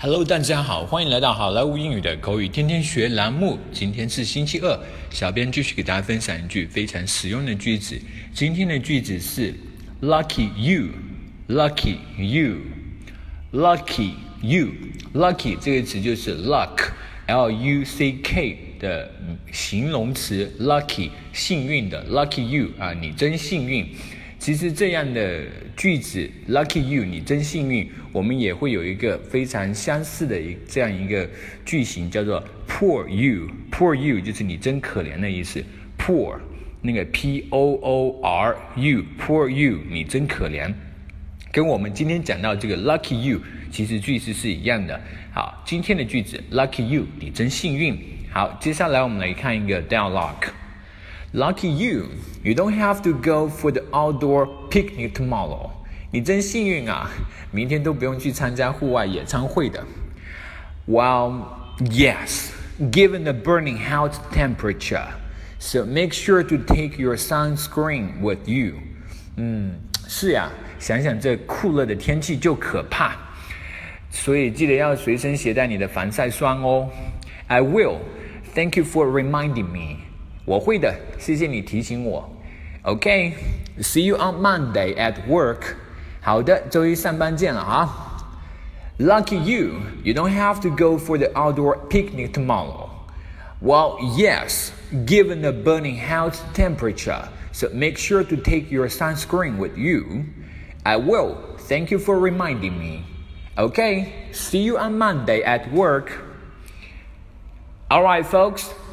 Hello，大家好，欢迎来到好莱坞英语的口语天天学栏目。今天是星期二，小编继续给大家分享一句非常实用的句子。今天的句子是 Lucky you，Lucky you，Lucky you，Lucky 这个词就是 luck，L U C K 的形容词，Lucky 幸运的，Lucky you 啊，你真幸运。其实这样的句子，Lucky you，你真幸运。我们也会有一个非常相似的一这样一个句型，叫做 Poor you，Poor you 就是你真可怜的意思。Poor 那个 P O O R U，Poor you，你真可怜。跟我们今天讲到这个 Lucky you，其实句式是一样的。好，今天的句子 Lucky you，你真幸运。好，接下来我们来看一个 dialogue。Lucky you, you don't have to go for the outdoor picnic tomorrow. 你真幸运啊，明天都不用去参加户外野餐会的。Well, yes, given the burning hot temperature, so make sure to take your sunscreen with you. 嗯，是呀，想想这酷热的天气就可怕，所以记得要随身携带你的防晒霜哦。I will. Thank you for reminding me. 我会的，谢谢你提醒我。OK，see you on Monday at work。好的，周一上班见了啊。Lucky you, you don't have to go for the outdoor picnic tomorrow. Well, yes, given the burning hot temperature, so make sure to take your sunscreen with you. I will. Thank you for reminding me. Okay, see you on Monday at work. Alright, folks.